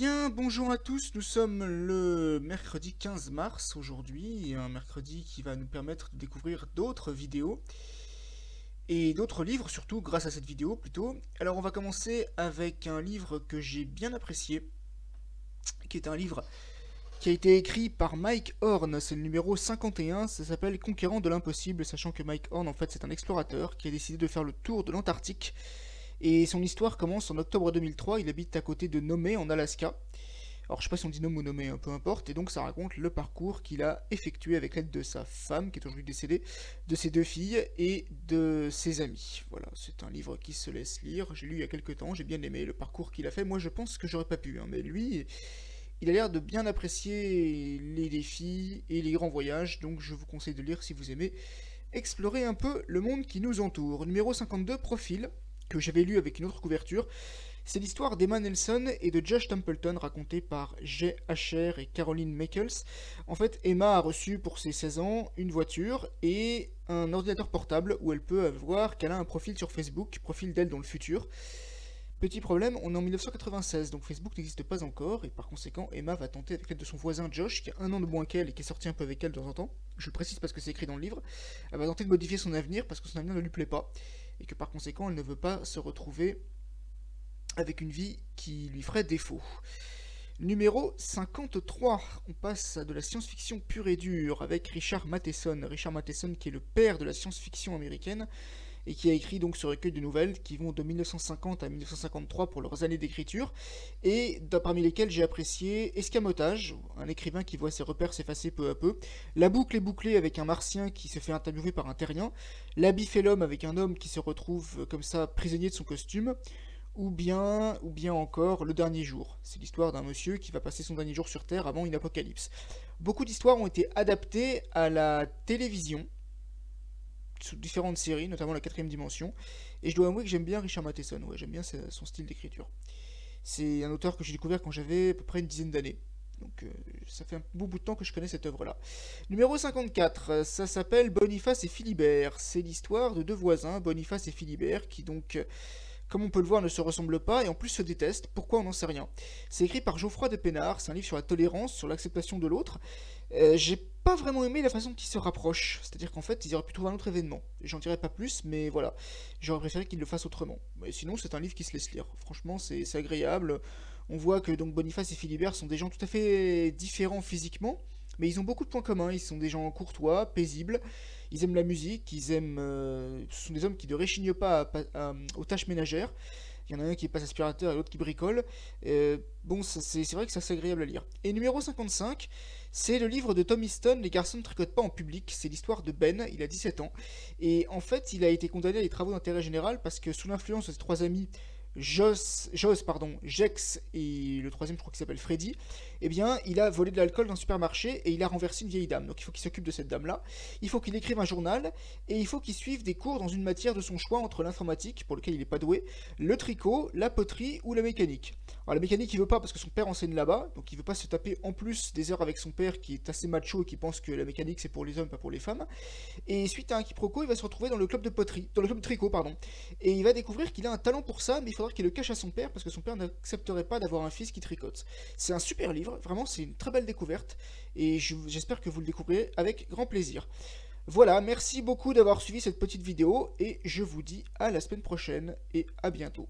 bien, bonjour à tous, nous sommes le mercredi 15 mars aujourd'hui, un mercredi qui va nous permettre de découvrir d'autres vidéos et d'autres livres surtout grâce à cette vidéo plutôt. Alors on va commencer avec un livre que j'ai bien apprécié, qui est un livre qui a été écrit par Mike Horn, c'est le numéro 51, ça s'appelle Conquérant de l'impossible, sachant que Mike Horn en fait c'est un explorateur qui a décidé de faire le tour de l'Antarctique et son histoire commence en octobre 2003, il habite à côté de Nome en Alaska. Alors je sais pas si on dit Nome ou Nome, hein, peu importe, et donc ça raconte le parcours qu'il a effectué avec l'aide de sa femme, qui est aujourd'hui décédée, de ses deux filles et de ses amis. Voilà, c'est un livre qui se laisse lire, j'ai lu il y a quelques temps, j'ai bien aimé le parcours qu'il a fait, moi je pense que j'aurais pas pu, hein, mais lui, il a l'air de bien apprécier les défis et les grands voyages, donc je vous conseille de lire si vous aimez explorer un peu le monde qui nous entoure. Numéro 52, Profil que j'avais lu avec une autre couverture. C'est l'histoire d'Emma Nelson et de Josh Templeton racontée par Jay Asher et Caroline Michaels. En fait, Emma a reçu pour ses 16 ans une voiture et un ordinateur portable où elle peut voir qu'elle a un profil sur Facebook, profil d'elle dans le futur. Petit problème, on est en 1996, donc Facebook n'existe pas encore, et par conséquent, Emma va tenter avec l'aide de son voisin Josh, qui a un an de moins qu'elle et qui est sorti un peu avec elle de temps en temps, je le précise parce que c'est écrit dans le livre, elle va tenter de modifier son avenir parce que son avenir ne lui plaît pas, et que par conséquent elle ne veut pas se retrouver avec une vie qui lui ferait défaut. Numéro 53, on passe à de la science-fiction pure et dure avec Richard Matheson. Richard Matheson qui est le père de la science-fiction américaine et qui a écrit donc ce recueil de nouvelles qui vont de 1950 à 1953 pour leurs années d'écriture, et parmi lesquelles j'ai apprécié Escamotage, un écrivain qui voit ses repères s'effacer peu à peu, La boucle est bouclée avec un martien qui se fait interviewer par un terrien, L'habit fait l'homme avec un homme qui se retrouve comme ça prisonnier de son costume, ou bien, ou bien encore Le Dernier Jour. C'est l'histoire d'un monsieur qui va passer son dernier jour sur Terre avant une apocalypse. Beaucoup d'histoires ont été adaptées à la télévision, différentes séries, notamment la quatrième dimension. Et je dois avouer que j'aime bien Richard Matheson, ouais, j'aime bien son style d'écriture. C'est un auteur que j'ai découvert quand j'avais à peu près une dizaine d'années. Donc euh, ça fait un beau bout de temps que je connais cette œuvre-là. Numéro 54, euh, ça s'appelle Boniface et Philibert. C'est l'histoire de deux voisins, Boniface et Philibert, qui donc, comme on peut le voir, ne se ressemblent pas et en plus se détestent. Pourquoi on n'en sait rien? C'est écrit par Geoffroy de Pénard, c'est un livre sur la tolérance, sur l'acceptation de l'autre. j'ai pas vraiment aimé la façon qu'ils se rapprochent. C'est-à-dire qu'en fait, ils auraient pu trouver un autre événement. J'en dirais pas plus, mais voilà. J'aurais préféré qu'ils le fassent autrement. Mais sinon, c'est un livre qui se laisse lire. Franchement, c'est agréable. On voit que donc Boniface et Philibert sont des gens tout à fait différents physiquement, mais ils ont beaucoup de points communs. Ils sont des gens courtois, paisibles. Ils aiment la musique. Ils aiment. Euh, ce sont des hommes qui ne réchignent pas aux tâches ménagères. Il y en a un qui passe aspirateur et l'autre qui bricole. Euh, bon, c'est vrai que c'est assez agréable à lire. Et numéro 55, c'est le livre de Tom Easton, Les garçons ne tricotent pas en public. C'est l'histoire de Ben, il a 17 ans. Et en fait, il a été condamné à des travaux d'intérêt général parce que sous l'influence de ses trois amis, Jos, Jos, pardon, Jex et le troisième, je crois qu'il s'appelle Freddy, eh bien, il a volé de l'alcool dans un supermarché et il a renversé une vieille dame. Donc il faut qu'il s'occupe de cette dame-là. Il faut qu'il écrive un journal et il faut qu'il suive des cours dans une matière de son choix entre l'informatique, pour lequel il n'est pas doué, le tricot, la poterie ou la mécanique. Alors la mécanique, il veut pas parce que son père enseigne là-bas, donc il veut pas se taper en plus des heures avec son père qui est assez macho et qui pense que la mécanique c'est pour les hommes, pas pour les femmes. Et suite à un quiproquo, il va se retrouver dans le club de poterie, dans le club de tricot, pardon. Et il va découvrir qu'il a un talent pour ça, mais il faudra qu'il le cache à son père parce que son père n'accepterait pas d'avoir un fils qui tricote. C'est un super livre vraiment, c'est une très belle découverte, et j'espère que vous le découvrirez avec grand plaisir. Voilà, merci beaucoup d'avoir suivi cette petite vidéo, et je vous dis à la semaine prochaine, et à bientôt.